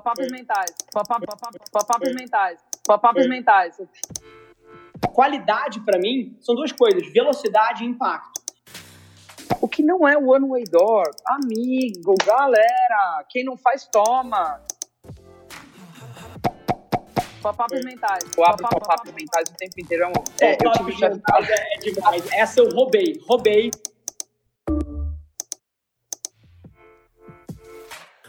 Pop-ups mentais. Pop-ups mentais. Pop-ups mentais. Qualidade, para mim, são duas coisas: velocidade e impacto. O que não é one way door? Amigo, galera, quem não faz, toma. Pop-ups mentais. Eu abro pop-ups mentais o tempo inteiro. É, eu tive chance... é demais. Essa eu roubei. Roubei.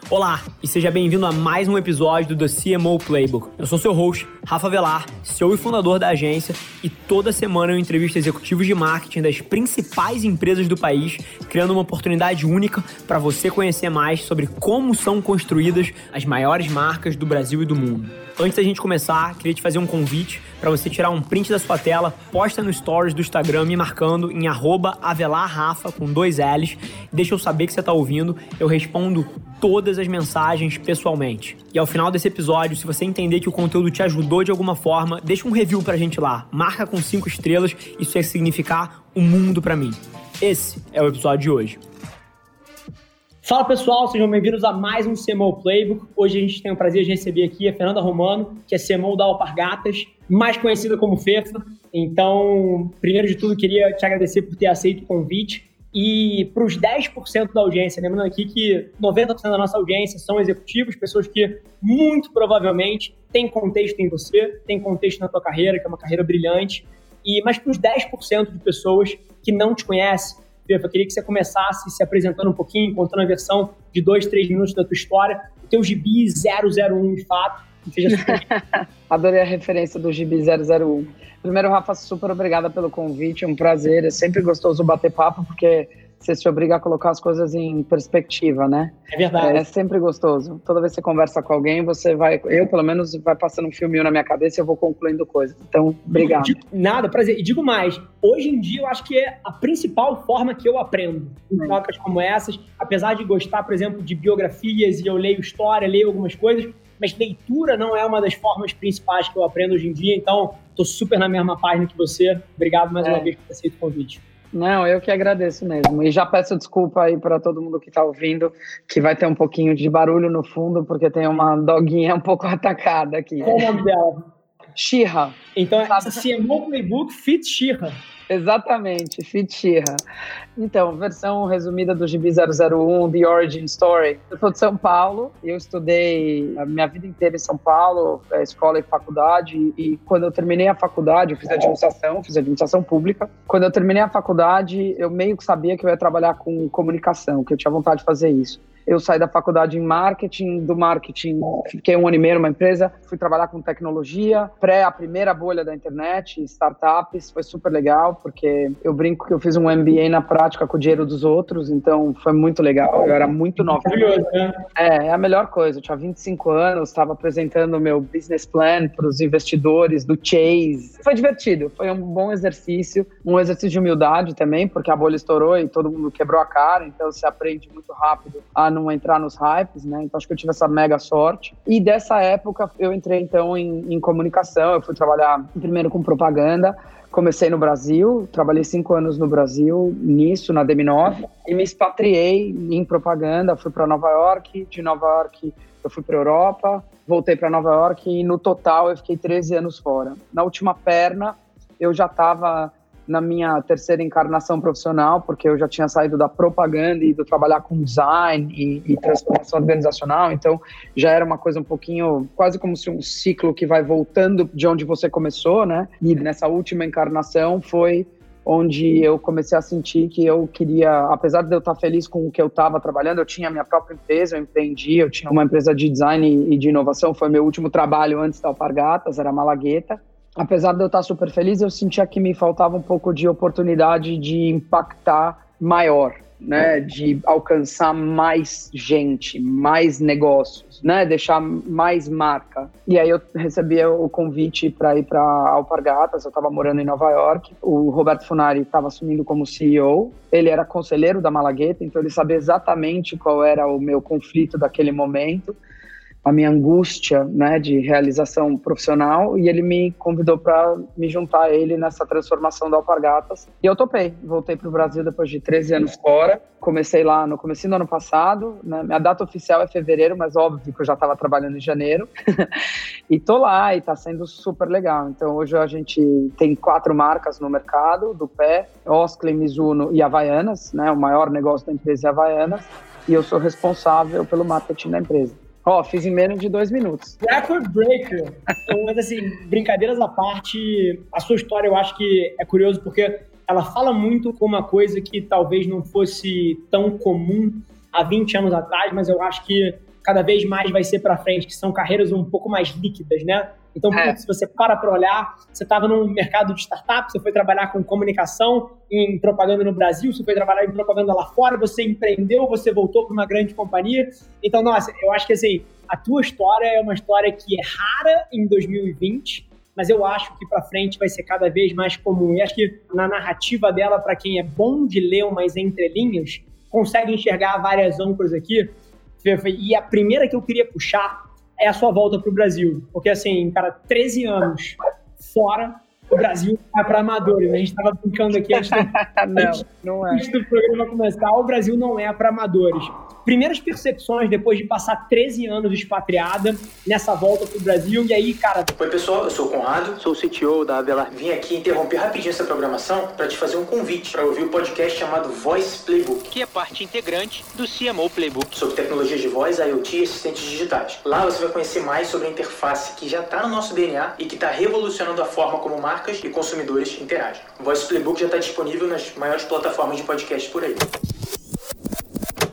Olá e seja bem-vindo a mais um episódio do CMO Playbook. Eu sou seu host, Rafa Velar, CEO e fundador da agência, e toda semana eu entrevisto executivos de marketing das principais empresas do país, criando uma oportunidade única para você conhecer mais sobre como são construídas as maiores marcas do Brasil e do mundo. Antes da gente começar, queria te fazer um convite para você tirar um print da sua tela, posta no stories do Instagram me marcando em avelarrafa com dois L's, deixa eu saber que você está ouvindo, eu respondo todas as mensagens pessoalmente. E ao final desse episódio, se você entender que o conteúdo te ajudou de alguma forma, deixa um review pra gente lá, marca com cinco estrelas, isso ia significar um mundo para mim. Esse é o episódio de hoje. Fala pessoal, sejam bem-vindos a mais um CMO Playbook. Hoje a gente tem o prazer de receber aqui a Fernanda Romano, que é CMO da Alpargatas, mais conhecida como FEFA. Então, primeiro de tudo, queria te agradecer por ter aceito o convite. E para os 10% da audiência, lembrando aqui que 90% da nossa audiência são executivos, pessoas que muito provavelmente têm contexto em você, têm contexto na tua carreira, que é uma carreira brilhante. E mas para os 10% de pessoas que não te conhecem, eu queria que você começasse se apresentando um pouquinho, contando a versão de dois, três minutos da tua história, o teu gibi 001 de fato. Adorei a referência do gibi 001. Primeiro, Rafa, super obrigada pelo convite, é um prazer. É sempre gostoso bater papo, porque você se obriga a colocar as coisas em perspectiva, né? É verdade. É, é, sempre gostoso. Toda vez que você conversa com alguém, você vai, eu pelo menos, vai passando um filminho na minha cabeça e eu vou concluindo coisas. Então, obrigado. Nada, prazer. E digo mais, hoje em dia eu acho que é a principal forma que eu aprendo em trocas como essas, apesar de gostar, por exemplo, de biografias e eu leio história, leio algumas coisas, mas leitura não é uma das formas principais que eu aprendo hoje em dia, então estou super na mesma página que você. Obrigado mais é. uma vez por ter aceito o convite. Não, eu que agradeço mesmo. E já peço desculpa aí para todo mundo que está ouvindo, que vai ter um pouquinho de barulho no fundo, porque tem uma doguinha um pouco atacada aqui. Qual o nome dela? Shira. Então, essa CMO Playbook Fit Shira. Exatamente, Fit Shira. Então, versão resumida do Gibi 001, The Origin Story. Eu sou de São Paulo, eu estudei a minha vida inteira em São Paulo, é, escola e faculdade, e quando eu terminei a faculdade, eu fiz administração, fiz administração pública. Quando eu terminei a faculdade, eu meio que sabia que eu ia trabalhar com comunicação, que eu tinha vontade de fazer isso. Eu saí da faculdade em marketing, do marketing fiquei um ano e meio numa empresa, fui trabalhar com tecnologia, pré a primeira bolha da internet, startups, foi super legal, porque eu brinco que eu fiz um MBA na prática com o dinheiro dos outros, então foi muito legal, eu era muito nova. Né? É, é a melhor coisa, eu tinha 25 anos, estava apresentando o meu business plan para os investidores do Chase, foi divertido, foi um bom exercício, um exercício de humildade também, porque a bolha estourou e todo mundo quebrou a cara, então você aprende muito rápido a não entrar nos hypes, né? Então acho que eu tive essa mega sorte. E dessa época eu entrei então em, em comunicação, eu fui trabalhar primeiro com propaganda, comecei no Brasil, trabalhei cinco anos no Brasil, nisso, na DM9, e me expatriei em propaganda, fui para Nova York, de Nova York eu fui para Europa, voltei para Nova York e no total eu fiquei 13 anos fora. Na última perna, eu já estava na minha terceira encarnação profissional, porque eu já tinha saído da propaganda e do trabalhar com design e, e, transformação organizacional, então já era uma coisa um pouquinho, quase como se um ciclo que vai voltando de onde você começou, né? E nessa última encarnação foi onde eu comecei a sentir que eu queria, apesar de eu estar feliz com o que eu estava trabalhando, eu tinha minha própria empresa, eu empreendi, eu tinha uma empresa de design e de inovação, foi meu último trabalho antes da Alpargatas, era Malagueta, apesar de eu estar super feliz, eu sentia que me faltava um pouco de oportunidade de impactar maior, né, de alcançar mais gente, mais negócios, né, deixar mais marca. E aí eu recebi o convite para ir para Alpargatas, eu estava morando em Nova York. O Roberto Funari estava assumindo como CEO. Ele era conselheiro da Malagueta, então ele sabia exatamente qual era o meu conflito daquele momento. A minha angústia, né, de realização profissional e ele me convidou para me juntar a ele nessa transformação da Alpargatas. E eu topei. Voltei para o Brasil depois de 13 anos fora. Comecei lá no começo do ano passado, né? Minha data oficial é fevereiro, mas óbvio que eu já estava trabalhando em janeiro. e tô lá e está sendo super legal. Então hoje a gente tem quatro marcas no mercado do pé, Osklen, Mizuno e Havaianas, né? O maior negócio da empresa é Havaianas. E eu sou responsável pelo marketing da empresa. Ó, oh, fiz em menos de dois minutos. Record breaker. Então, mas assim, brincadeiras à parte, a sua história eu acho que é curioso porque ela fala muito com uma coisa que talvez não fosse tão comum há 20 anos atrás, mas eu acho que cada vez mais vai ser para frente, que são carreiras um pouco mais líquidas, né? Então, é. se você para para olhar, você estava no mercado de startup, você foi trabalhar com comunicação em propaganda no Brasil, você foi trabalhar em propaganda lá fora, você empreendeu, você voltou para uma grande companhia. Então, nossa, eu acho que assim, a tua história é uma história que é rara em 2020, mas eu acho que para frente vai ser cada vez mais comum. E acho que na narrativa dela, para quem é bom de ler umas entrelinhas, consegue enxergar várias âncoras aqui. E a primeira que eu queria puxar é a sua volta para o Brasil. Porque, assim, cara, 13 anos fora, o Brasil é para amadores. A gente estava brincando aqui antes do, não, não é. antes do programa começar. O Brasil não é para amadores primeiras percepções depois de passar 13 anos expatriada nessa volta pro Brasil. E aí, cara. Oi, pessoal, eu sou o Conrado, sou o CTO da Avelar. Vim aqui interromper rapidinho essa programação para te fazer um convite para ouvir o podcast chamado Voice Playbook, que é parte integrante do CMO Playbook, sobre tecnologias de voz, IoT e assistentes digitais. Lá você vai conhecer mais sobre a interface que já está no nosso DNA e que está revolucionando a forma como marcas e consumidores interagem. O Voice Playbook já está disponível nas maiores plataformas de podcast por aí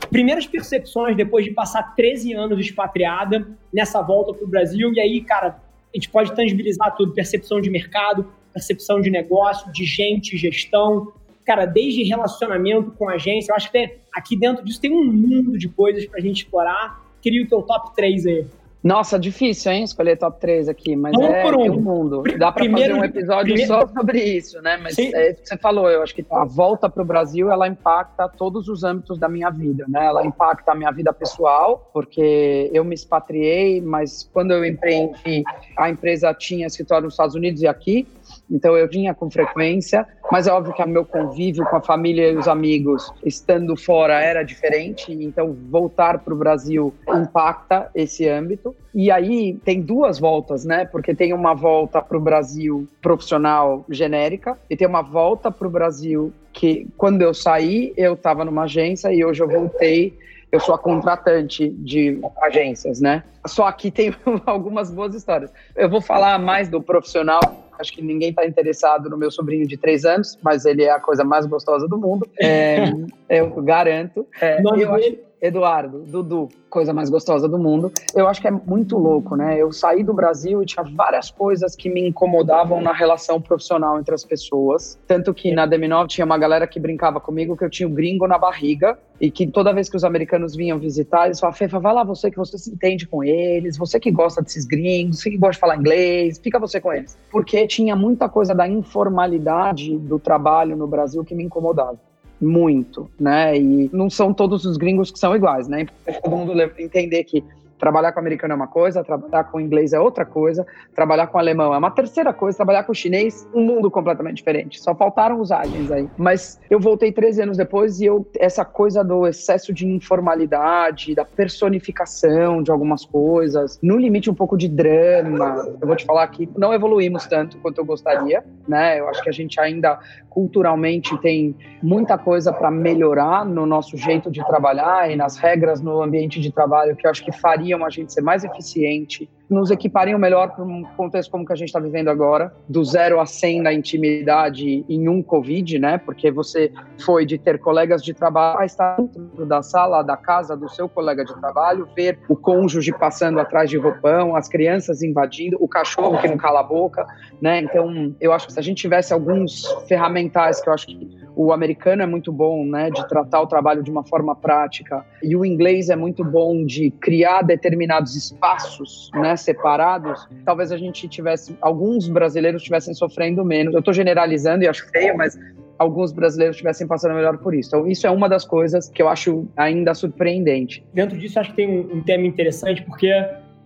primeiras percepções depois de passar 13 anos expatriada nessa volta para o Brasil. E aí, cara, a gente pode tangibilizar tudo: percepção de mercado, percepção de negócio, de gente, gestão. Cara, desde relacionamento com agência, eu acho que tem, aqui dentro disso tem um mundo de coisas para a gente explorar. Queria o teu top 3 aí. Nossa, difícil, hein, escolher top 3 aqui, mas Vamos é, um. mundo. Dá para fazer um episódio primeiro... só sobre isso, né? Mas é isso que você falou, eu acho que a volta para o Brasil, ela impacta todos os âmbitos da minha vida, né? Ela impacta a minha vida pessoal, porque eu me expatriei, mas quando eu empreendi, a empresa tinha escritório nos Estados Unidos e aqui, então eu vinha com frequência, mas é óbvio que o meu convívio com a família e os amigos estando fora era diferente, então voltar para o Brasil impacta esse âmbito. E aí tem duas voltas, né? Porque tem uma volta para o Brasil profissional genérica e tem uma volta para o Brasil que quando eu saí eu estava numa agência e hoje eu voltei eu sou a contratante de agências, né? Só aqui tem algumas boas histórias. Eu vou falar mais do profissional Acho que ninguém está interessado no meu sobrinho de três anos, mas ele é a coisa mais gostosa do mundo. É, eu garanto. É, eu acho, Eduardo, Dudu, coisa mais gostosa do mundo. Eu acho que é muito louco, né? Eu saí do Brasil e tinha várias coisas que me incomodavam na relação profissional entre as pessoas. Tanto que na DM9 tinha uma galera que brincava comigo que eu tinha o um gringo na barriga e que toda vez que os americanos vinham visitar, eles falavam, Fefa, vai lá você que você se entende com eles, você que gosta desses gringos, você que gosta de falar inglês, fica você com eles. Porque tinha muita coisa da informalidade do trabalho no Brasil que me incomodava muito, né? E não são todos os gringos que são iguais, né? Todo mundo entender que Trabalhar com americano é uma coisa, trabalhar com inglês é outra coisa, trabalhar com alemão é uma terceira coisa, trabalhar com chinês, um mundo completamente diferente. Só faltaram os aliens aí. Mas eu voltei 13 anos depois e eu, essa coisa do excesso de informalidade, da personificação de algumas coisas, no limite um pouco de drama. Eu vou te falar que não evoluímos tanto quanto eu gostaria, né? Eu acho que a gente ainda culturalmente tem muita coisa para melhorar no nosso jeito de trabalhar e nas regras no ambiente de trabalho que eu acho que faria fariam a gente ser mais eficiente, nos equipariam melhor para um contexto como que a gente está vivendo agora, do zero a 100 na intimidade em um Covid, né? Porque você foi de ter colegas de trabalho a estar dentro da sala, da casa do seu colega de trabalho, ver o cônjuge passando atrás de roupão, as crianças invadindo, o cachorro que não cala a boca, né? Então, eu acho que se a gente tivesse alguns ferramentais que eu acho que o americano é muito bom, né, de tratar o trabalho de uma forma prática, e o inglês é muito bom de criar determinados espaços, né, separados. Talvez a gente tivesse, alguns brasileiros estivessem sofrendo menos. Eu estou generalizando e acho feio, mas alguns brasileiros estivessem passando melhor por isso. Então, isso é uma das coisas que eu acho ainda surpreendente. Dentro disso, acho que tem um, um tema interessante, porque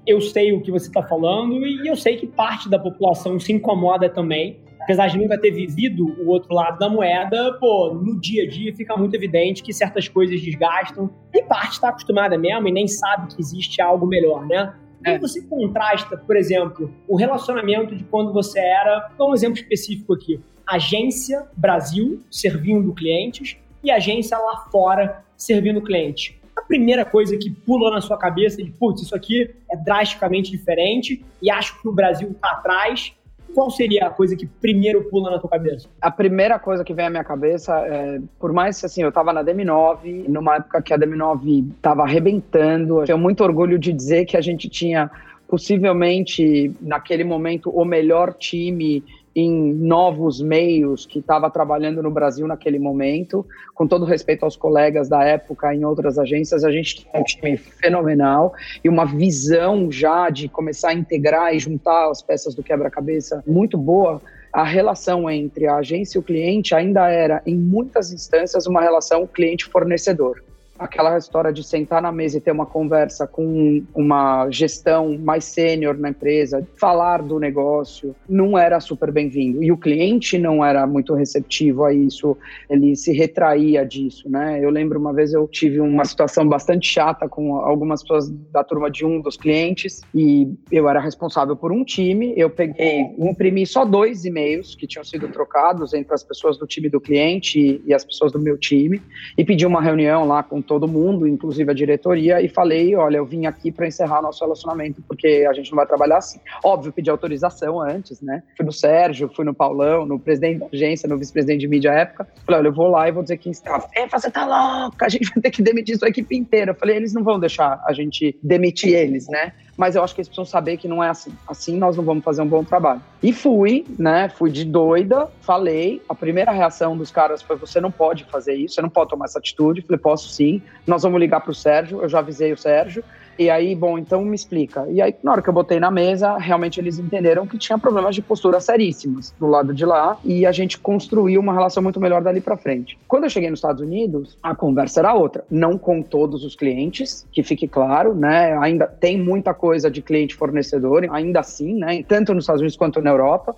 eu sei o que você está falando e eu sei que parte da população se incomoda também. Apesar de nunca ter vivido o outro lado da moeda, pô, no dia a dia fica muito evidente que certas coisas desgastam e parte está acostumada mesmo e nem sabe que existe algo melhor, né? É. você contrasta, por exemplo, o relacionamento de quando você era, um exemplo específico aqui, agência Brasil servindo clientes e agência lá fora servindo clientes. A primeira coisa que pula na sua cabeça de, putz, isso aqui é drasticamente diferente e acho que o Brasil está atrás qual seria a coisa que primeiro pula na tua cabeça? A primeira coisa que vem à minha cabeça é, por mais assim, eu estava na DM9, numa época que a DM9 estava arrebentando, eu tenho muito orgulho de dizer que a gente tinha possivelmente naquele momento o melhor time em novos meios que estava trabalhando no Brasil naquele momento. Com todo respeito aos colegas da época em outras agências, a gente tinha um time fenomenal e uma visão já de começar a integrar e juntar as peças do quebra-cabeça muito boa. A relação entre a agência e o cliente ainda era, em muitas instâncias, uma relação cliente-fornecedor aquela história de sentar na mesa e ter uma conversa com uma gestão mais sênior na empresa, falar do negócio, não era super bem-vindo. E o cliente não era muito receptivo a isso, ele se retraía disso, né? Eu lembro uma vez eu tive uma situação bastante chata com algumas pessoas da turma de um dos clientes e eu era responsável por um time, eu peguei, imprimi só dois e-mails que tinham sido trocados entre as pessoas do time do cliente e as pessoas do meu time e pedi uma reunião lá com todo mundo, inclusive a diretoria, e falei: olha, eu vim aqui para encerrar nosso relacionamento, porque a gente não vai trabalhar assim. Óbvio, pedi autorização antes, né? Fui no Sérgio, fui no Paulão, no presidente da agência, no vice-presidente de mídia à época. Falei: olha, eu vou lá e vou dizer que está. É, você tá louca, a gente vai ter que demitir sua equipe inteira. Eu falei: eles não vão deixar a gente demitir eles, né? Mas eu acho que eles precisam saber que não é assim. Assim nós não vamos fazer um bom trabalho. E fui, né? Fui de doida, falei. A primeira reação dos caras foi: você não pode fazer isso, você não pode tomar essa atitude. Falei: posso sim. Nós vamos ligar para o Sérgio. Eu já avisei o Sérgio. E aí, bom, então me explica. E aí, na hora que eu botei na mesa, realmente eles entenderam que tinha problemas de postura seríssimos do lado de lá e a gente construiu uma relação muito melhor dali para frente. Quando eu cheguei nos Estados Unidos, a conversa era outra. Não com todos os clientes, que fique claro, né? Ainda tem muita coisa de cliente fornecedor, ainda assim, né? Tanto nos Estados Unidos quanto na Europa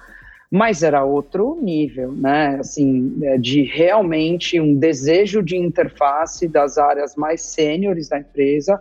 mas era outro nível, né? Assim, é, de realmente um desejo de interface das áreas mais sêniores da empresa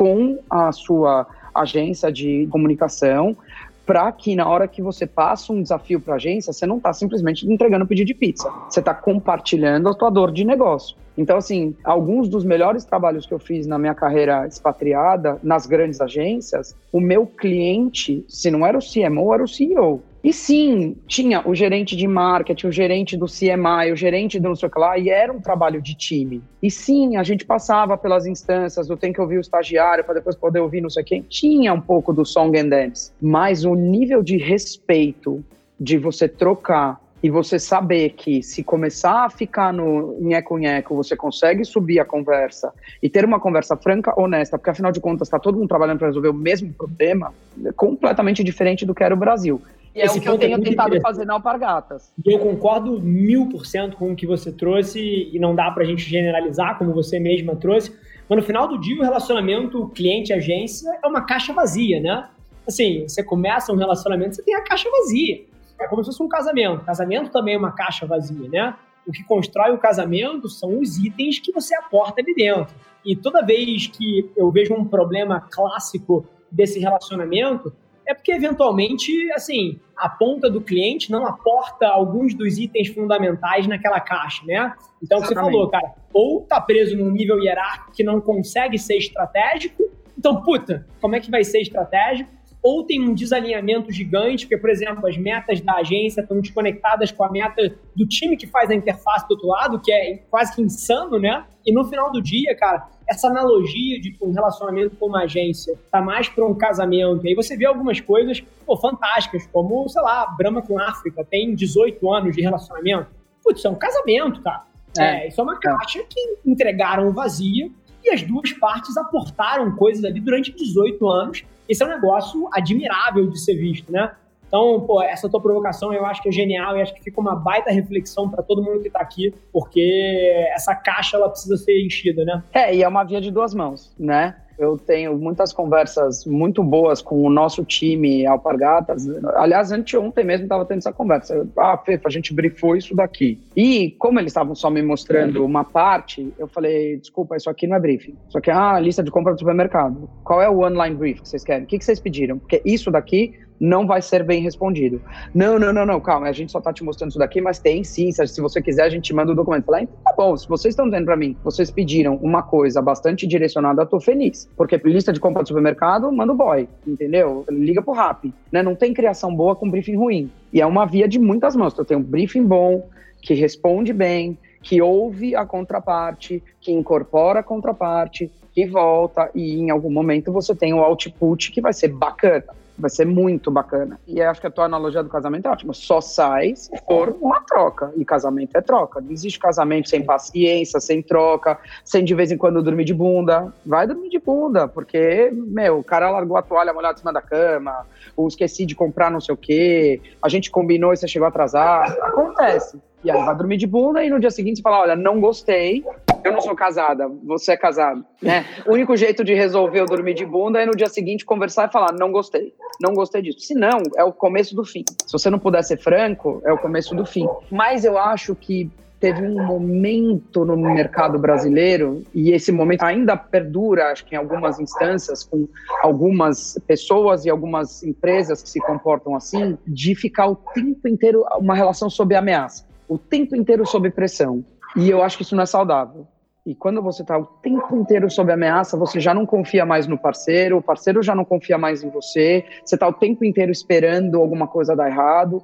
com a sua agência de comunicação, para que na hora que você passa um desafio para a agência, você não está simplesmente entregando um pedido de pizza, você está compartilhando a tua dor de negócio. Então, assim, alguns dos melhores trabalhos que eu fiz na minha carreira expatriada, nas grandes agências, o meu cliente, se não era o CMO, era o CEO. E sim, tinha o gerente de marketing, o gerente do CMI, o gerente do não sei o que lá, e era um trabalho de time. E sim, a gente passava pelas instâncias do tem que ouvir o estagiário para depois poder ouvir não sei quem. Tinha um pouco do song and dance, mas o nível de respeito de você trocar e você saber que se começar a ficar no nheco-nheco, você consegue subir a conversa e ter uma conversa franca, honesta, porque afinal de contas está todo mundo trabalhando para resolver o mesmo problema, é completamente diferente do que era o Brasil. E é Esse o que eu é tenho é tentado fazer na Alpargatas. E eu concordo mil por cento com o que você trouxe, e não dá para a gente generalizar, como você mesma trouxe, mas no final do dia o relacionamento cliente-agência é uma caixa vazia, né? Assim, você começa um relacionamento, você tem a caixa vazia. É como se fosse um casamento. Casamento também é uma caixa vazia, né? O que constrói o casamento são os itens que você aporta ali dentro. E toda vez que eu vejo um problema clássico desse relacionamento, é porque eventualmente, assim, a ponta do cliente não aporta alguns dos itens fundamentais naquela caixa, né? Então, Exatamente. você falou, cara, ou tá preso num nível hierárquico que não consegue ser estratégico, então, puta, como é que vai ser estratégico? Ou tem um desalinhamento gigante, porque, por exemplo, as metas da agência estão desconectadas com a meta do time que faz a interface do outro lado, que é quase que insano, né? E no final do dia, cara, essa analogia de um relacionamento com uma agência tá mais para um casamento. E aí você vê algumas coisas pô, fantásticas, como, sei lá, Brahma com África, tem 18 anos de relacionamento. Putz, isso é um casamento, cara. É, é isso é uma caixa que entregaram vazia e as duas partes aportaram coisas ali durante 18 anos. Esse é um negócio admirável de ser visto, né? Então, pô, essa tua provocação eu acho que é genial e acho que fica uma baita reflexão para todo mundo que está aqui, porque essa caixa ela precisa ser enchida, né? É, e é uma via de duas mãos, né? Eu tenho muitas conversas muito boas com o nosso time Alpargatas. Aliás, anteontem mesmo estava tendo essa conversa. Ah, Fefa, a gente briefou isso daqui. E como eles estavam só me mostrando uma parte, eu falei, desculpa, isso aqui não é briefing. Isso aqui é a lista de compra do supermercado. Qual é o online brief que vocês querem? O que, que vocês pediram? Porque isso daqui não vai ser bem respondido. Não, não, não, não, calma, a gente só está te mostrando isso daqui, mas tem sim, se você quiser a gente te manda o documento. Falei, então tá bom, se vocês estão dizendo para mim, vocês pediram uma coisa bastante direcionada, eu tô feliz. Porque lista de compra do supermercado, manda o boy, entendeu? Liga pro rap, né? Não tem criação boa com briefing ruim. E é uma via de muitas mãos. Eu tenho um briefing bom, que responde bem, que ouve a contraparte, que incorpora a contraparte, que volta e em algum momento você tem o output que vai ser bacana. Vai ser muito bacana. E acho que a tua analogia do casamento é ótima. Só sai se for uma troca. E casamento é troca. Não existe casamento sem paciência, sem troca, sem de vez em quando dormir de bunda. Vai dormir de bunda, porque, meu, o cara largou a toalha molhada em cima da cama, ou esqueci de comprar não sei o quê, a gente combinou e você chegou atrasado. Acontece. E aí vai dormir de bunda e no dia seguinte você fala, olha, não gostei, eu não sou casada, você é casado, né? O único jeito de resolver eu dormir de bunda é no dia seguinte conversar e falar, não gostei, não gostei disso. Se não, é o começo do fim. Se você não puder ser franco, é o começo do fim. Mas eu acho que teve um momento no mercado brasileiro, e esse momento ainda perdura, acho que em algumas instâncias, com algumas pessoas e algumas empresas que se comportam assim, de ficar o tempo inteiro uma relação sob ameaça o tempo inteiro sob pressão. E eu acho que isso não é saudável. E quando você está o tempo inteiro sob ameaça, você já não confia mais no parceiro, o parceiro já não confia mais em você, você está o tempo inteiro esperando alguma coisa dar errado.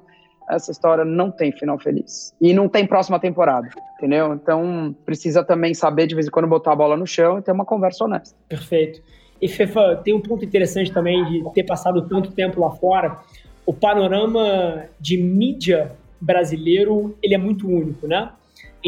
Essa história não tem final feliz. E não tem próxima temporada, entendeu? Então, precisa também saber de vez em quando botar a bola no chão e ter uma conversa honesta. Perfeito. E, Fefa, tem um ponto interessante também de ter passado tanto tempo lá fora. O panorama de mídia brasileiro, ele é muito único, né?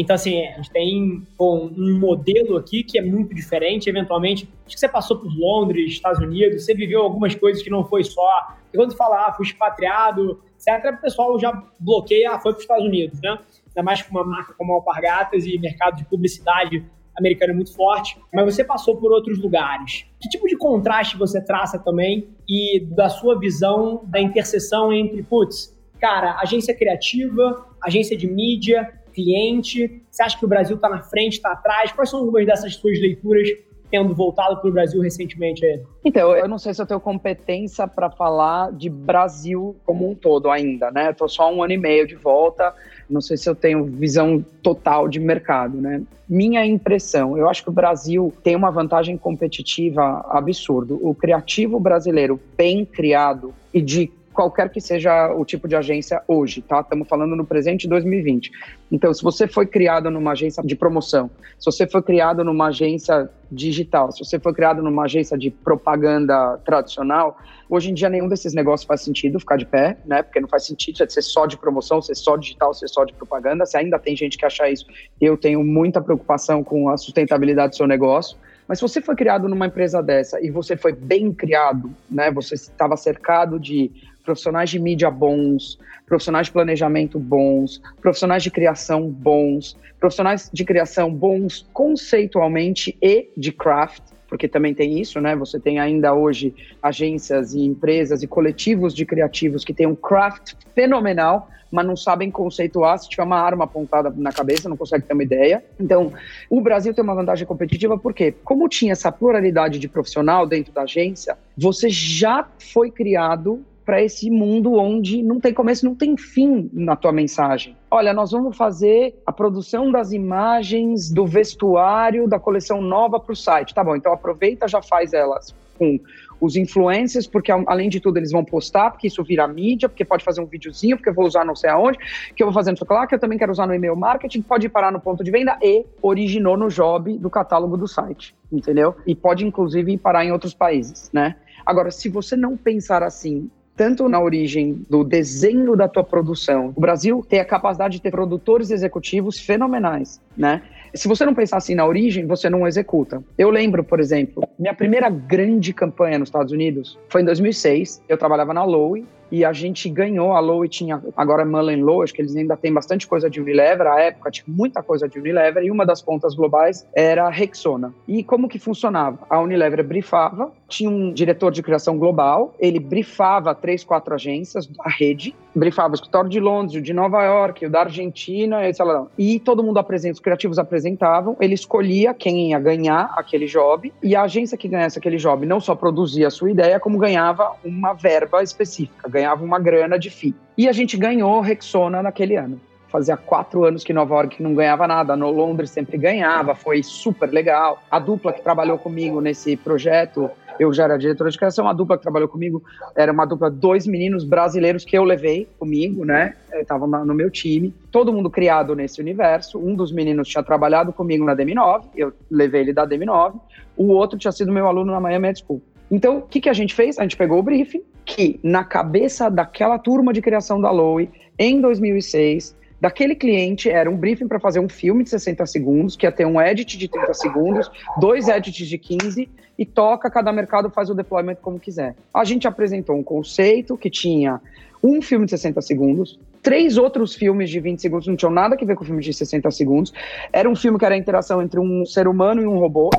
Então, assim, a gente tem bom, um modelo aqui que é muito diferente, eventualmente. Acho que você passou por Londres, Estados Unidos, você viveu algumas coisas que não foi só. E quando você fala, ah, fui expatriado, etc., o pessoal já bloqueia, ah, foi para os Estados Unidos, né? Ainda mais com uma marca como Alpargatas e mercado de publicidade americano muito forte, mas você passou por outros lugares. Que tipo de contraste você traça também e da sua visão da interseção entre, putz, cara, agência criativa, agência de mídia, cliente? Você acha que o Brasil está na frente, está atrás? Quais são algumas dessas suas leituras tendo voltado para o Brasil recentemente? Então, eu não sei se eu tenho competência para falar de Brasil como um todo ainda, né? Estou só um ano e meio de volta, não sei se eu tenho visão total de mercado, né? Minha impressão, eu acho que o Brasil tem uma vantagem competitiva absurdo. O criativo brasileiro bem criado e de qualquer que seja o tipo de agência hoje, tá? Estamos falando no presente 2020. Então, se você foi criado numa agência de promoção, se você foi criado numa agência digital, se você foi criado numa agência de propaganda tradicional, hoje em dia nenhum desses negócios faz sentido ficar de pé, né? Porque não faz sentido ser só de promoção, ser só digital, ser só de propaganda. Se ainda tem gente que acha isso, eu tenho muita preocupação com a sustentabilidade do seu negócio. Mas se você foi criado numa empresa dessa e você foi bem criado, né? Você estava cercado de profissionais de mídia bons, profissionais de planejamento bons, profissionais de criação bons, profissionais de criação bons conceitualmente e de craft, porque também tem isso, né? Você tem ainda hoje agências e empresas e coletivos de criativos que têm um craft fenomenal, mas não sabem conceituar. Se tiver uma arma apontada na cabeça, não consegue ter uma ideia. Então, o Brasil tem uma vantagem competitiva porque, como tinha essa pluralidade de profissional dentro da agência, você já foi criado para esse mundo onde não tem começo, não tem fim na tua mensagem. Olha, nós vamos fazer a produção das imagens do vestuário da coleção nova para o site. Tá bom, então aproveita, já faz elas com os influencers, porque além de tudo eles vão postar, porque isso vira mídia, porque pode fazer um videozinho, porque eu vou usar não sei aonde, que eu vou fazer no lá, que eu também quero usar no e-mail marketing, pode parar no ponto de venda e originou no job do catálogo do site, entendeu? E pode inclusive parar em outros países, né? Agora, se você não pensar assim, tanto na origem do desenho da tua produção. O Brasil tem a capacidade de ter produtores executivos fenomenais, né? Se você não pensar assim na origem, você não executa. Eu lembro, por exemplo, minha primeira grande campanha nos Estados Unidos foi em 2006. Eu trabalhava na Lowe e a gente ganhou. A Lowe tinha, agora Mullen Lowe, acho que eles ainda têm bastante coisa de Unilever. À época tinha muita coisa de Unilever e uma das pontas globais era a Rexona. E como que funcionava? A Unilever brifava, tinha um diretor de criação global, ele brifava três, quatro agências da rede, brifava o escritório de Londres, o de Nova York, o da Argentina, etc. E todo mundo apresenta, os criativos apresentavam, ele escolhia quem ia ganhar aquele job e a agência que ganhasse aquele job não só produzia a sua ideia, como ganhava uma verba específica, ganhava uma grana de FII. E a gente ganhou Rexona naquele ano. Fazia quatro anos que Nova York não ganhava nada, no Londres sempre ganhava, foi super legal. A dupla que trabalhou comigo nesse projeto, eu já era diretora de criação, a dupla que trabalhou comigo era uma dupla, dois meninos brasileiros que eu levei comigo, né? Estavam no meu time, todo mundo criado nesse universo. Um dos meninos tinha trabalhado comigo na DM9, eu levei ele da DM9, o outro tinha sido meu aluno na Miami School. Então, o que, que a gente fez? A gente pegou o briefing, que na cabeça daquela turma de criação da Lowe, em 2006, daquele cliente era um briefing para fazer um filme de 60 segundos, que ia ter um edit de 30 segundos, dois edits de 15 e toca, cada mercado faz o deployment como quiser. A gente apresentou um conceito que tinha um filme de 60 segundos, três outros filmes de 20 segundos, não tinham nada a ver com o filme de 60 segundos. Era um filme que era a interação entre um ser humano e um robô.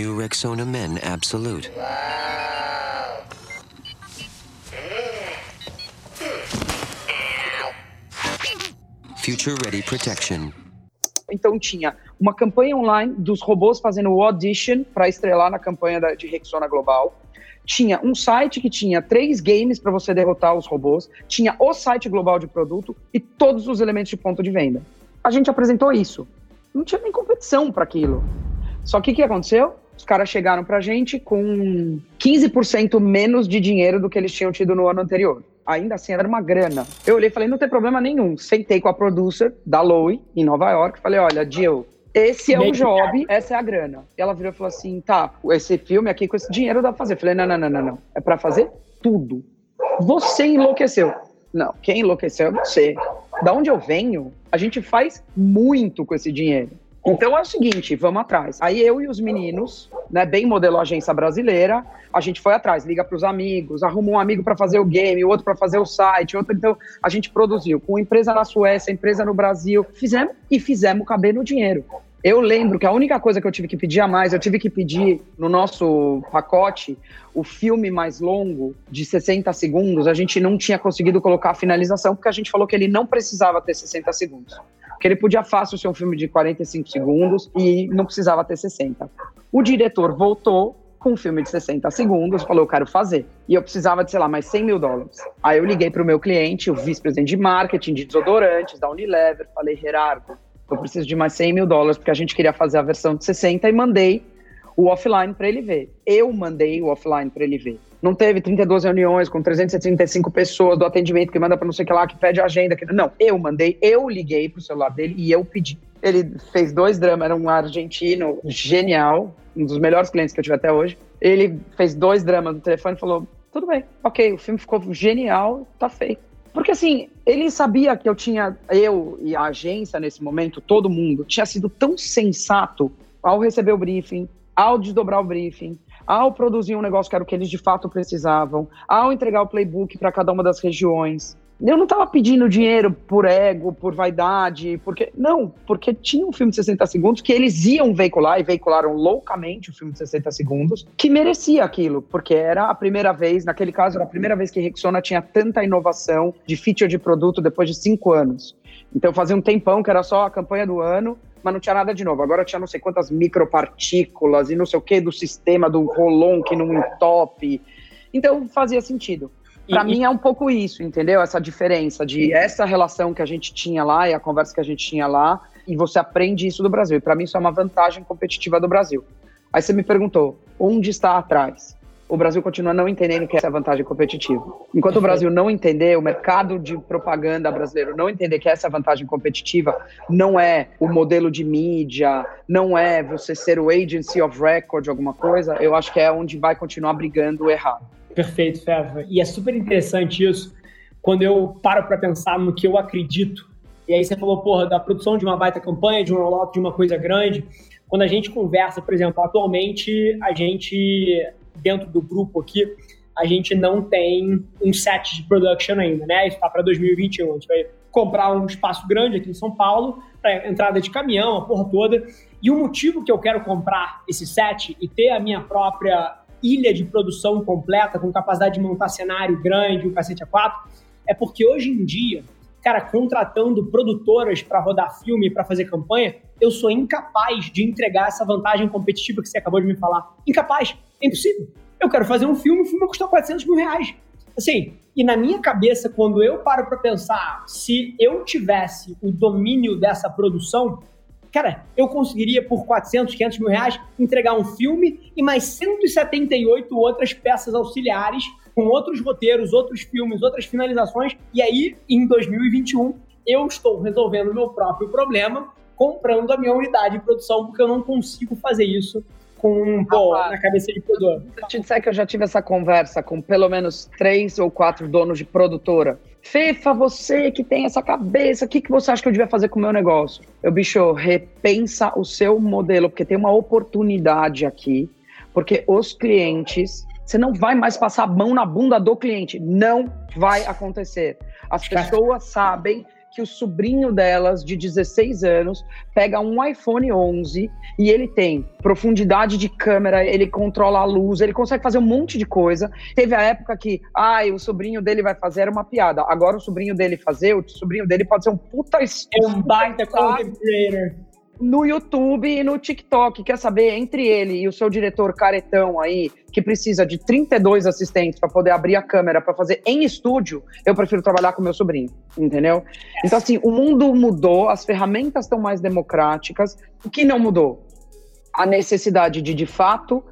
New Rexona Men Absolute. Future Ready Protection. Então tinha uma campanha online dos robôs fazendo o audition para estrelar na campanha de Rexona Global. Tinha um site que tinha três games para você derrotar os robôs. Tinha o site global de produto e todos os elementos de ponto de venda. A gente apresentou isso. Não tinha nem competição para aquilo. Só que o que aconteceu? Os caras chegaram pra gente com 15% menos de dinheiro do que eles tinham tido no ano anterior. Ainda assim, era uma grana. Eu olhei e falei, não tem problema nenhum. Sentei com a producer da Lowe, em Nova York, falei, olha, Jill, esse é o job, essa é a grana. E ela virou e falou assim, tá, esse filme aqui com esse dinheiro dá pra fazer. Eu falei, não, não, não, não, não. É pra fazer tudo. Você enlouqueceu. Não, quem enlouqueceu é você. Da onde eu venho, a gente faz muito com esse dinheiro. Então é o seguinte, vamos atrás. Aí eu e os meninos, né, bem modelo agência brasileira, a gente foi atrás, liga para os amigos, arruma um amigo para fazer o game, outro para fazer o site, outro então a gente produziu com empresa na Suécia, empresa no Brasil, fizemos e fizemos caber no dinheiro. Eu lembro que a única coisa que eu tive que pedir a mais, eu tive que pedir no nosso pacote o filme mais longo, de 60 segundos. A gente não tinha conseguido colocar a finalização, porque a gente falou que ele não precisava ter 60 segundos. Que ele podia fácil ser um filme de 45 segundos e não precisava ter 60. O diretor voltou com um filme de 60 segundos, falou, eu quero fazer. E eu precisava de, sei lá, mais 100 mil dólares. Aí eu liguei para o meu cliente, o vice-presidente de marketing de desodorantes da Unilever, falei, Gerardo, eu preciso de mais 100 mil dólares, porque a gente queria fazer a versão de 60 e mandei o offline para ele ver. Eu mandei o offline para ele ver. Não teve 32 reuniões com 375 pessoas do atendimento que manda para não sei o que lá, que pede agenda. Que... Não, eu mandei, eu liguei pro celular dele e eu pedi. Ele fez dois dramas, era um argentino genial, um dos melhores clientes que eu tive até hoje. Ele fez dois dramas no telefone e falou: tudo bem, ok, o filme ficou genial, tá feito. Porque assim, ele sabia que eu tinha, eu e a agência nesse momento, todo mundo, tinha sido tão sensato ao receber o briefing, ao desdobrar o briefing, ao produzir um negócio que era o que eles de fato precisavam, ao entregar o playbook para cada uma das regiões, eu não estava pedindo dinheiro por ego, por vaidade, porque. Não, porque tinha um filme de 60 segundos que eles iam veicular e veicularam loucamente o filme de 60 segundos, que merecia aquilo, porque era a primeira vez, naquele caso, era a primeira vez que Rexona tinha tanta inovação de feature de produto depois de cinco anos. Então fazia um tempão que era só a campanha do ano, mas não tinha nada de novo. Agora tinha não sei quantas micropartículas e não sei o que do sistema do Rolon que não entope. Então fazia sentido. Para mim é um pouco isso, entendeu? Essa diferença de essa relação que a gente tinha lá e a conversa que a gente tinha lá, e você aprende isso do Brasil. E para mim isso é uma vantagem competitiva do Brasil. Aí você me perguntou, onde está atrás? O Brasil continua não entendendo que essa é a vantagem competitiva. Enquanto o Brasil não entender, o mercado de propaganda brasileiro não entender que essa é vantagem competitiva, não é o modelo de mídia, não é você ser o agency of record, alguma coisa, eu acho que é onde vai continuar brigando errado. Perfeito, Feva. E é super interessante isso quando eu paro para pensar no que eu acredito E aí você falou, porra, da produção de uma baita campanha, de um rollout de uma coisa grande. Quando a gente conversa, por exemplo, atualmente a gente, dentro do grupo aqui, a gente não tem um set de production ainda, né? Isso está para 2021. A gente vai comprar um espaço grande aqui em São Paulo, para entrada de caminhão, a porra toda. E o motivo que eu quero comprar esse set e ter a minha própria ilha de produção completa, com capacidade de montar cenário grande, um cacete A4, é porque hoje em dia, cara, contratando produtoras para rodar filme, para fazer campanha, eu sou incapaz de entregar essa vantagem competitiva que você acabou de me falar. Incapaz. É impossível. Eu quero fazer um filme, o filme custa 400 mil reais. Assim, e na minha cabeça, quando eu paro para pensar, se eu tivesse o domínio dessa produção, cara, eu conseguiria por 400, 500 mil reais entregar um filme e mais 178 outras peças auxiliares com outros roteiros, outros filmes, outras finalizações. E aí, em 2021, eu estou resolvendo meu próprio problema comprando a minha unidade de produção, porque eu não consigo fazer isso com um pô na cabeça de produtor. Se eu te disser que eu já tive essa conversa com pelo menos três ou quatro donos de produtora. Fefa, você que tem essa cabeça, o que, que você acha que eu devia fazer com o meu negócio? Eu, bicho, repensa o seu modelo, porque tem uma oportunidade aqui, porque os clientes, você não vai mais passar a mão na bunda do cliente. Não vai acontecer. As pessoas sabem que o sobrinho delas, de 16 anos, pega um iPhone 11 e ele tem profundidade de câmera, ele controla a luz, ele consegue fazer um monte de coisa. Teve a época que, ai, ah, o sobrinho dele vai fazer uma piada. Agora o sobrinho dele fazer, o sobrinho dele pode ser um puta... É um baita content creator no YouTube e no TikTok. Quer saber, entre ele e o seu diretor caretão aí, que precisa de 32 assistentes para poder abrir a câmera para fazer em estúdio, eu prefiro trabalhar com meu sobrinho, entendeu? Então, assim, o mundo mudou, as ferramentas estão mais democráticas. O que não mudou? A necessidade de, de fato,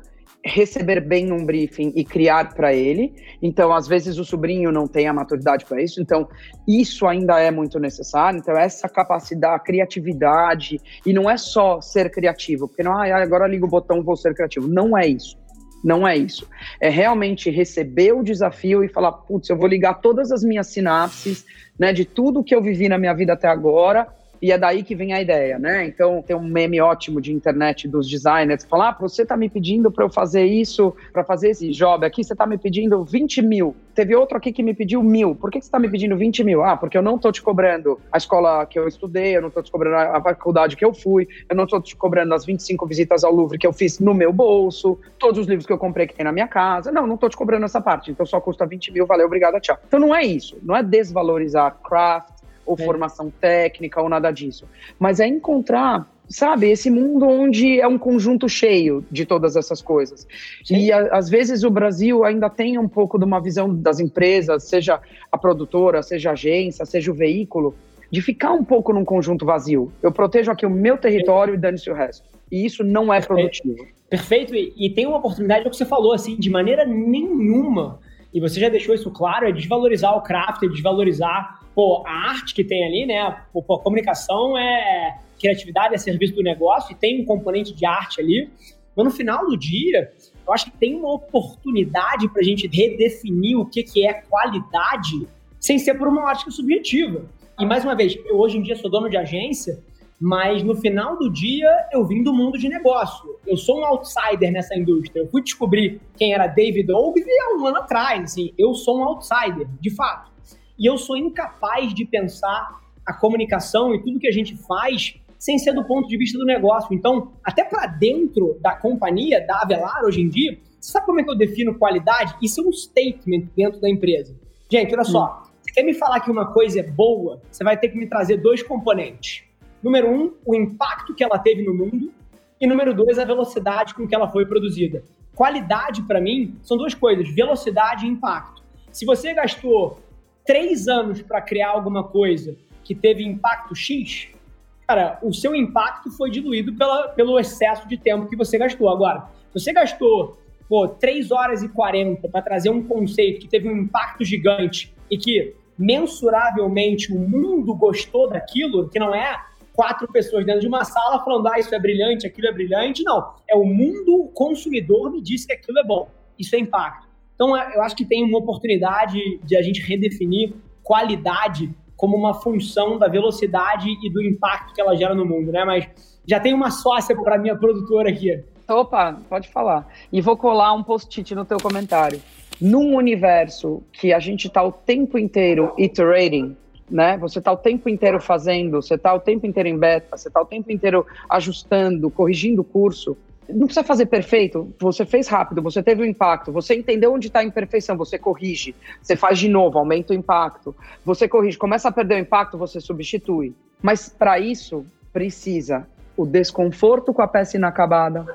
receber bem um briefing e criar para ele. Então, às vezes o sobrinho não tem a maturidade para isso. Então, isso ainda é muito necessário. Então, essa capacidade, criatividade e não é só ser criativo, porque não, ah, agora ligo o botão vou ser criativo. Não é isso. Não é isso. É realmente receber o desafio e falar, putz, eu vou ligar todas as minhas sinapses, né, de tudo que eu vivi na minha vida até agora e é daí que vem a ideia, né? Então tem um meme ótimo de internet dos designers que fala: ah, você tá me pedindo para eu fazer isso, para fazer esse job aqui, você tá me pedindo 20 mil. Teve outro aqui que me pediu mil. Por que, você tá me pedindo 20 mil? Ah, porque eu não tô te cobrando a escola que eu estudei, eu não tô te cobrando a faculdade que eu fui, eu não tô te cobrando as 25 visitas ao Louvre que eu fiz no meu bolso, todos os livros que eu comprei que tem na minha casa. Não, não tô te cobrando essa parte. Então só custa 20 mil, valeu, obrigada, tchau. Então não é isso. Não é desvalorizar craft, ou é. formação técnica ou nada disso. Mas é encontrar, sabe, esse mundo onde é um conjunto cheio de todas essas coisas. Sim. E a, às vezes o Brasil ainda tem um pouco de uma visão das empresas, seja a produtora, seja a agência, seja o veículo, de ficar um pouco num conjunto vazio. Eu protejo aqui o meu território e dane-se o resto. E isso não é produtivo. Perfeito. E, e tem uma oportunidade, é o que você falou, assim, de maneira nenhuma, e você já deixou isso claro, é desvalorizar o craft, é desvalorizar pô, a arte que tem ali, né? Pô, a comunicação é criatividade, é serviço do negócio e tem um componente de arte ali. Mas no final do dia, eu acho que tem uma oportunidade para a gente redefinir o que, que é qualidade sem ser por uma ótica subjetiva. E mais uma vez, eu hoje em dia sou dono de agência, mas no final do dia eu vim do mundo de negócio. Eu sou um outsider nessa indústria. Eu fui descobrir quem era David Ogilvy há um ano atrás. Assim, eu sou um outsider, de fato e eu sou incapaz de pensar a comunicação e tudo que a gente faz sem ser do ponto de vista do negócio. Então, até para dentro da companhia, da Avelar hoje em dia, sabe como é que eu defino qualidade? Isso é um statement dentro da empresa. Gente, olha só, hum. você quer me falar que uma coisa é boa, você vai ter que me trazer dois componentes. Número um, o impacto que ela teve no mundo, e número dois, a velocidade com que ela foi produzida. Qualidade, para mim, são duas coisas: velocidade e impacto. Se você gastou três anos para criar alguma coisa que teve impacto X, cara, o seu impacto foi diluído pela, pelo excesso de tempo que você gastou. Agora, você gastou pô, 3 horas e 40 para trazer um conceito que teve um impacto gigante e que mensuravelmente o mundo gostou daquilo, que não é quatro pessoas dentro de uma sala falando, ah, isso é brilhante, aquilo é brilhante. Não, é o mundo o consumidor me disse que aquilo é bom. Isso é impacto. Então, é, eu acho que tem uma oportunidade de a gente redefinir qualidade como uma função da velocidade e do impacto que ela gera no mundo, né? Mas já tem uma sócia para minha produtora aqui. Opa, pode falar. E vou colar um post-it no teu comentário. Num universo que a gente está o tempo inteiro iterating, né? Você está o tempo inteiro fazendo, você está o tempo inteiro em beta, você está o tempo inteiro ajustando, corrigindo o curso. Não precisa fazer perfeito, você fez rápido, você teve o um impacto, você entendeu onde está a imperfeição, você corrige, você faz de novo, aumenta o impacto, você corrige, começa a perder o impacto, você substitui. Mas para isso, precisa o desconforto com a peça inacabada.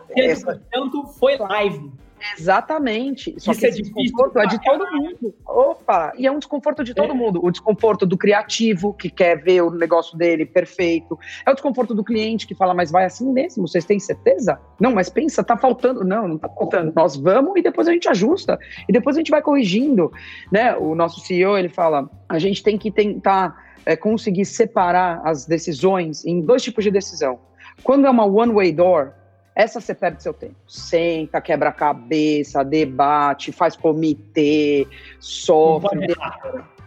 Tanto foi live. Exatamente. Só Isso que é esse é desconforto é de todo mundo. Opa! E é um desconforto de todo é. mundo. O desconforto do criativo, que quer ver o negócio dele perfeito. É o desconforto do cliente, que fala, mas vai assim mesmo? Vocês têm certeza? Não, mas pensa, tá faltando. Não, não tá faltando. Nós vamos e depois a gente ajusta. E depois a gente vai corrigindo. Né? O nosso CEO, ele fala, a gente tem que tentar é, conseguir separar as decisões em dois tipos de decisão quando é uma one-way door, essa você perde seu tempo. Senta, quebra cabeça, debate, faz comitê, sofre.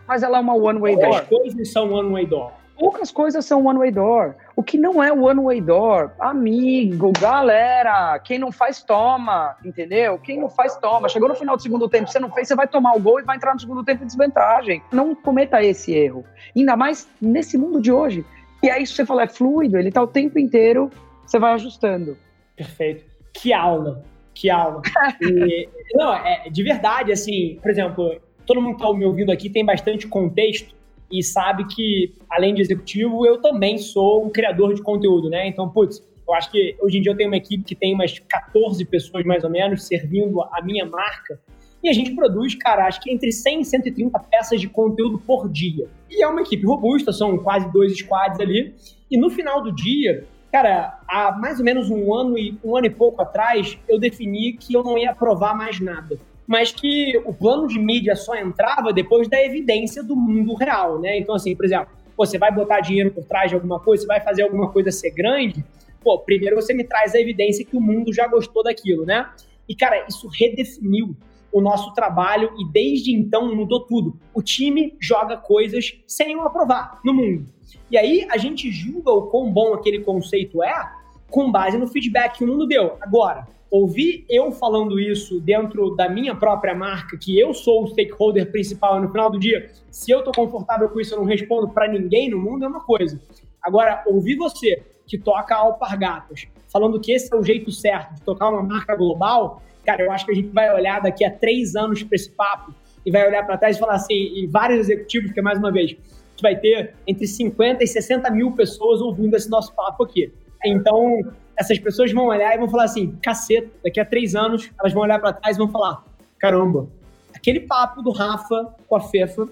Mas ela é uma one-way door. As coisas são one-way door. Poucas coisas são one-way door. O que não é one-way door? Amigo, galera, quem não faz, toma, entendeu? Quem não faz, toma. Chegou no final do segundo tempo, você não fez, você vai tomar o gol e vai entrar no segundo tempo em desvantagem. Não cometa esse erro. Ainda mais nesse mundo de hoje. E é isso que você falou, é fluido, ele tá o tempo inteiro, você vai ajustando. Perfeito. Que aula, que aula. E, não, é, de verdade, assim, por exemplo, todo mundo que tá me ouvindo aqui tem bastante contexto e sabe que, além de executivo, eu também sou um criador de conteúdo, né? Então, putz, eu acho que hoje em dia eu tenho uma equipe que tem umas 14 pessoas mais ou menos servindo a minha marca. E a gente produz, cara, acho que entre 100 e 130 peças de conteúdo por dia. E é uma equipe robusta, são quase dois squads ali. E no final do dia, cara, há mais ou menos um ano e um ano e pouco atrás, eu defini que eu não ia aprovar mais nada. Mas que o plano de mídia só entrava depois da evidência do mundo real, né? Então, assim, por exemplo, você vai botar dinheiro por trás de alguma coisa, você vai fazer alguma coisa ser grande, pô, primeiro você me traz a evidência que o mundo já gostou daquilo, né? E, cara, isso redefiniu o nosso trabalho e desde então mudou tudo. O time joga coisas sem eu aprovar no mundo. E aí a gente julga o quão bom aquele conceito é com base no feedback que o mundo deu. Agora, ouvir eu falando isso dentro da minha própria marca, que eu sou o stakeholder principal e no final do dia, se eu tô confortável com isso, eu não respondo para ninguém no mundo, é uma coisa. Agora, ouvir você que toca alpargatas, falando que esse é o jeito certo de tocar uma marca global, Cara, eu acho que a gente vai olhar daqui a três anos para esse papo e vai olhar para trás e falar assim, e vários executivos, que mais uma vez, que vai ter entre 50 e 60 mil pessoas ouvindo esse nosso papo aqui. Então, essas pessoas vão olhar e vão falar assim, caceta, daqui a três anos elas vão olhar para trás e vão falar, caramba, aquele papo do Rafa com a Fefa,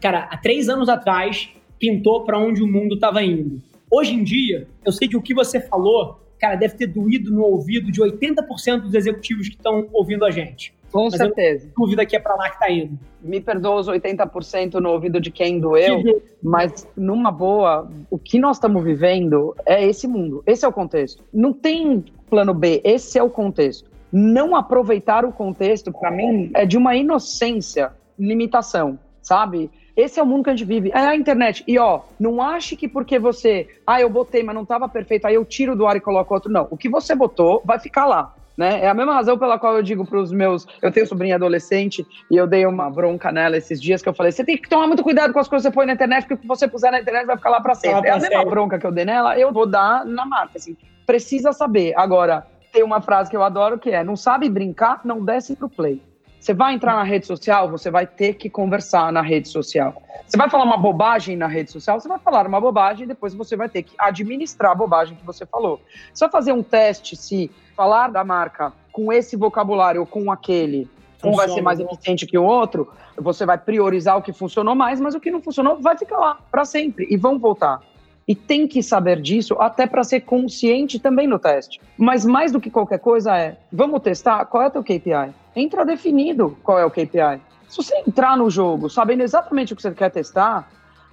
cara, há três anos atrás pintou para onde o mundo estava indo. Hoje em dia, eu sei que o que você falou cara, deve ter doído no ouvido de 80% dos executivos que estão ouvindo a gente. Com Mas certeza. dúvida que é para lá que tá indo. Me perdoa os 80% no ouvido de quem doeu, mas numa boa, o que nós estamos vivendo é esse mundo. Esse é o contexto. Não tem plano B, esse é o contexto. Não aproveitar o contexto, para mim, é de uma inocência, limitação, sabe? Esse é o mundo que a gente vive. É a internet. E ó, não ache que porque você, ah, eu botei, mas não estava perfeito, aí eu tiro do ar e coloco outro. Não. O que você botou vai ficar lá. Né? É a mesma razão pela qual eu digo para os meus. Eu tenho sobrinha adolescente e eu dei uma bronca nela esses dias que eu falei: você tem que tomar muito cuidado com as coisas que você põe na internet, porque o que você puser na internet vai ficar lá para sempre. Ah, é a mesma bronca que eu dei nela, eu vou dar na marca. Assim, precisa saber. Agora, tem uma frase que eu adoro que é: não sabe brincar, não desce pro play. Você vai entrar na rede social, você vai ter que conversar na rede social. Você vai falar uma bobagem na rede social, você vai falar uma bobagem e depois você vai ter que administrar a bobagem que você falou. Você vai fazer um teste se falar da marca com esse vocabulário ou com aquele, um vai ser mais eficiente que o outro, você vai priorizar o que funcionou mais, mas o que não funcionou vai ficar lá para sempre e vão voltar. E tem que saber disso até para ser consciente também no teste. Mas mais do que qualquer coisa é, vamos testar qual é o teu KPI? Entra definido qual é o KPI. Se você entrar no jogo sabendo exatamente o que você quer testar,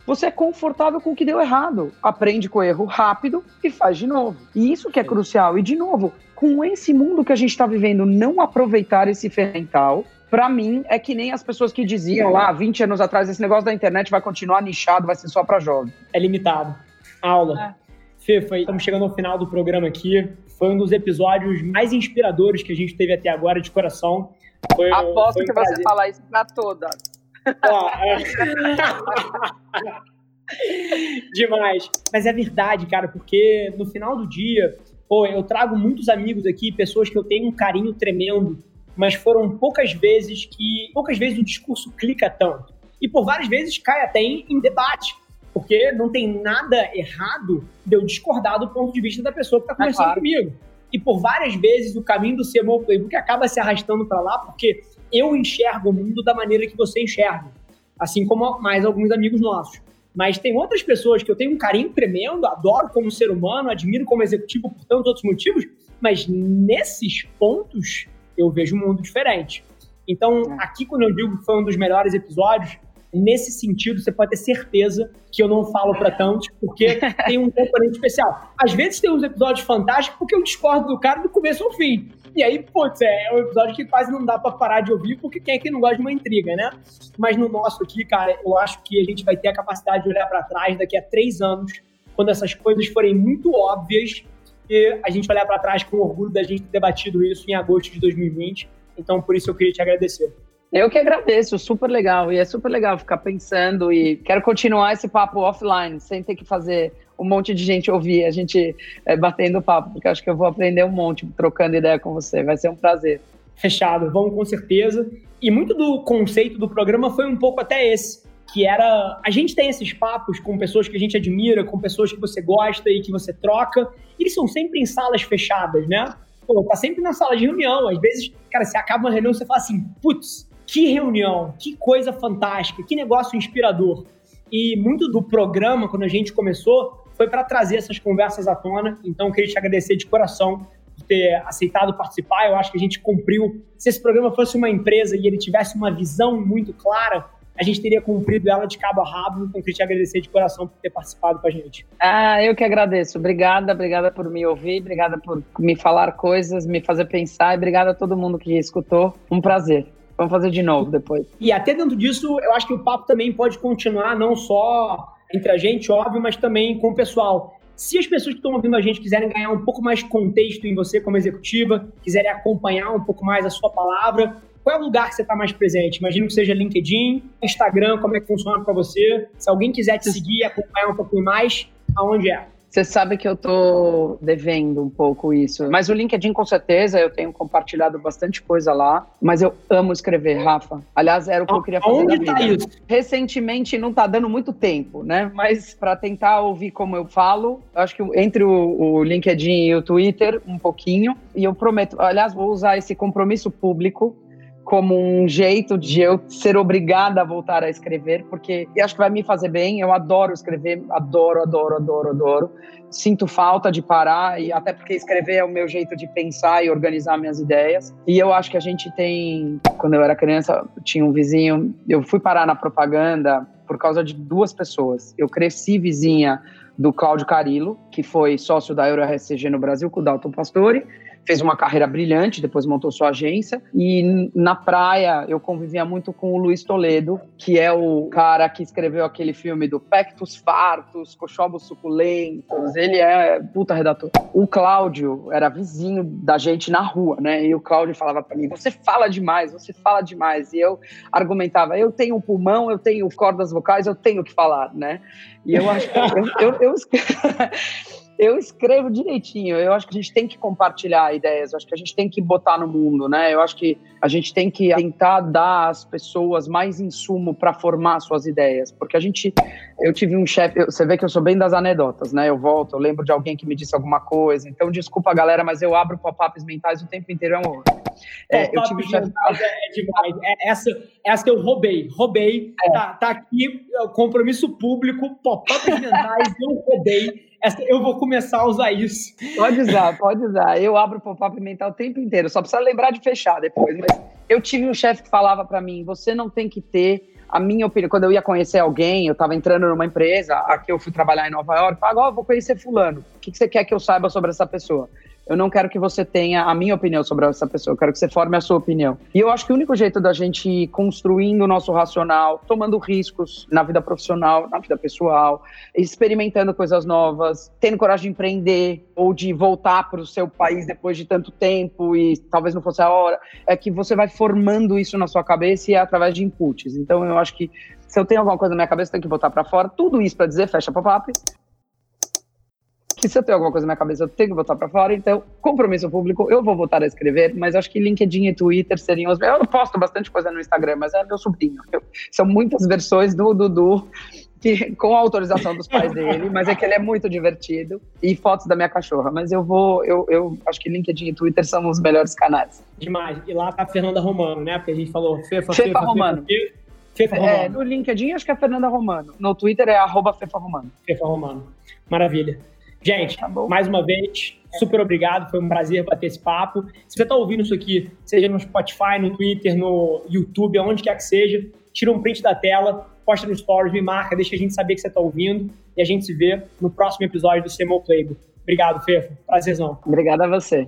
você é confortável com o que deu errado. Aprende com o erro rápido e faz de novo. E isso que é crucial. E, de novo, com esse mundo que a gente está vivendo, não aproveitar esse ferramental, para mim, é que nem as pessoas que diziam lá 20 anos atrás: esse negócio da internet vai continuar nichado, vai ser só para jovens. É limitado. Aula. É. Fê, foi, estamos chegando ao final do programa aqui. Foi um dos episódios mais inspiradores que a gente teve até agora, de coração. Foi, Aposto foi um que prazer. você fala isso para todas. Ó, é... Demais. Mas é verdade, cara, porque no final do dia, pô, eu trago muitos amigos aqui, pessoas que eu tenho um carinho tremendo, mas foram poucas vezes que. Poucas vezes o discurso clica tanto. E por várias vezes cai até em, em debate. Porque não tem nada errado de eu discordar do ponto de vista da pessoa que está conversando é claro. comigo. E por várias vezes o caminho do CMO Playbook acaba se arrastando para lá, porque eu enxergo o mundo da maneira que você enxerga. Assim como mais alguns amigos nossos. Mas tem outras pessoas que eu tenho um carinho tremendo, adoro como ser humano, admiro como executivo por tantos outros motivos, mas nesses pontos eu vejo um mundo diferente. Então, é. aqui, quando eu digo que foi um dos melhores episódios, nesse sentido, você pode ter certeza que eu não falo para tantos, porque tem um componente especial. Às vezes tem uns episódios fantásticos porque eu discordo do cara do começo ao fim. E aí, putz, é um episódio que quase não dá para parar de ouvir, porque quem é que não gosta de uma intriga, né? Mas no nosso aqui, cara, eu acho que a gente vai ter a capacidade de olhar para trás daqui a três anos, quando essas coisas forem muito óbvias, e a gente olhar para trás com orgulho da gente ter debatido isso em agosto de 2020. Então, por isso eu queria te agradecer. Eu que agradeço, super legal. E é super legal ficar pensando e quero continuar esse papo offline, sem ter que fazer um monte de gente ouvir, a gente é, batendo papo, porque acho que eu vou aprender um monte trocando ideia com você. Vai ser um prazer. Fechado, vamos com certeza. E muito do conceito do programa foi um pouco até esse, que era a gente tem esses papos com pessoas que a gente admira, com pessoas que você gosta e que você troca, eles são sempre em salas fechadas, né? Pô, tá sempre na sala de reunião. Às vezes, cara, você acaba uma reunião e você fala assim, putz, que reunião, que coisa fantástica, que negócio inspirador. E muito do programa, quando a gente começou, foi para trazer essas conversas à tona. Então, queria te agradecer de coração por ter aceitado participar. Eu acho que a gente cumpriu. Se esse programa fosse uma empresa e ele tivesse uma visão muito clara, a gente teria cumprido ela de cabo a rabo. Então, queria te agradecer de coração por ter participado com a gente. Ah, eu que agradeço. Obrigada, obrigada por me ouvir, obrigada por me falar coisas, me fazer pensar e obrigada a todo mundo que escutou. Um prazer. Vamos fazer de novo depois. E até dentro disso, eu acho que o papo também pode continuar, não só entre a gente, óbvio, mas também com o pessoal. Se as pessoas que estão ouvindo a gente quiserem ganhar um pouco mais de contexto em você como executiva, quiserem acompanhar um pouco mais a sua palavra, qual é o lugar que você está mais presente? Imagino que seja LinkedIn, Instagram, como é que funciona para você? Se alguém quiser te seguir e acompanhar um pouquinho mais, aonde é? Você sabe que eu tô devendo um pouco isso. Mas o LinkedIn, com certeza, eu tenho compartilhado bastante coisa lá. Mas eu amo escrever, Rafa. Aliás, era o que eu queria fazer Onde tá isso? Recentemente não tá dando muito tempo, né? Mas para tentar ouvir como eu falo, acho que entre o, o LinkedIn e o Twitter, um pouquinho. E eu prometo, aliás, vou usar esse compromisso público como um jeito de eu ser obrigada a voltar a escrever, porque acho que vai me fazer bem. Eu adoro escrever, adoro, adoro, adoro, adoro. Sinto falta de parar, e até porque escrever é o meu jeito de pensar e organizar minhas ideias. E eu acho que a gente tem. Quando eu era criança, tinha um vizinho, eu fui parar na propaganda por causa de duas pessoas. Eu cresci vizinha do Cláudio Carilo, que foi sócio da EuroRCG no Brasil, com o Dalton Pastore, fez uma carreira brilhante, depois montou sua agência. E na praia eu convivia muito com o Luiz Toledo, que é o cara que escreveu aquele filme do Pectus Fartos, Cochobos Suculentos. Ele é puta redator. O Cláudio era vizinho da gente na rua, né? E o Cláudio falava para mim: você fala demais, você fala demais. E eu argumentava: eu tenho pulmão, eu tenho cordas vocais, eu tenho que falar, né? E eu acho que eu, eu, eu, eu escrevo direitinho. Eu acho que a gente tem que compartilhar ideias, eu acho que a gente tem que botar no mundo, né? Eu acho que a gente tem que tentar dar às pessoas mais insumo para formar suas ideias, porque a gente eu tive um chefe, você vê que eu sou bem das anedotas, né? Eu volto, eu lembro de alguém que me disse alguma coisa. Então, desculpa, galera, mas eu abro pop-ups mentais o tempo inteiro é um horror. É, eu tive chefe... é, é demais. É, essa, essa eu roubei, roubei. É. Tá, tá aqui, compromisso público, pop-ups mentais, eu roubei eu vou começar a usar isso. Pode usar, pode usar. Eu abro o pop-up mental o tempo inteiro, só precisa lembrar de fechar depois. Mas eu tive um chefe que falava para mim: você não tem que ter a minha opinião, quando eu ia conhecer alguém, eu estava entrando numa empresa, aqui eu fui trabalhar em Nova York, agora oh, vou conhecer fulano. O que, que você quer que eu saiba sobre essa pessoa? Eu não quero que você tenha a minha opinião sobre essa pessoa, eu quero que você forme a sua opinião. E eu acho que o único jeito da gente ir construindo o nosso racional, tomando riscos na vida profissional, na vida pessoal, experimentando coisas novas, tendo coragem de empreender ou de voltar para o seu país depois de tanto tempo e talvez não fosse a hora, é que você vai formando isso na sua cabeça e é através de inputs. Então eu acho que se eu tenho alguma coisa na minha cabeça, eu tenho que botar para fora. Tudo isso para dizer, fecha pop-up, se eu tenho alguma coisa na minha cabeça, eu tenho que botar para fora. Então, compromisso público, eu vou voltar a escrever, mas acho que LinkedIn e Twitter seriam os. Eu posto bastante coisa no Instagram, mas é meu sobrinho. Eu, são muitas versões do Dudu. Que, com a autorização dos pais dele, mas é que ele é muito divertido e fotos da minha cachorra. Mas eu vou, eu, eu acho que LinkedIn e Twitter são os melhores canais. Demais. E lá tá a Fernanda Romano, né? Porque a gente falou Fefa, Fefa, Fefa Romano. Fefa, Fefa, Romano. É, no LinkedIn acho que é a Fernanda Romano. No Twitter é arroba Fefa Romano. Fefa Romano. Maravilha. Gente, tá mais uma vez, super obrigado. Foi um prazer bater esse papo. Se você está ouvindo isso aqui, seja no Spotify, no Twitter, no YouTube, aonde quer que seja, tira um print da tela, posta no Stories, me marca, deixa a gente saber que você está ouvindo e a gente se vê no próximo episódio do CMO Playbook. Obrigado, Fefo. Prazerzão. Obrigado a você.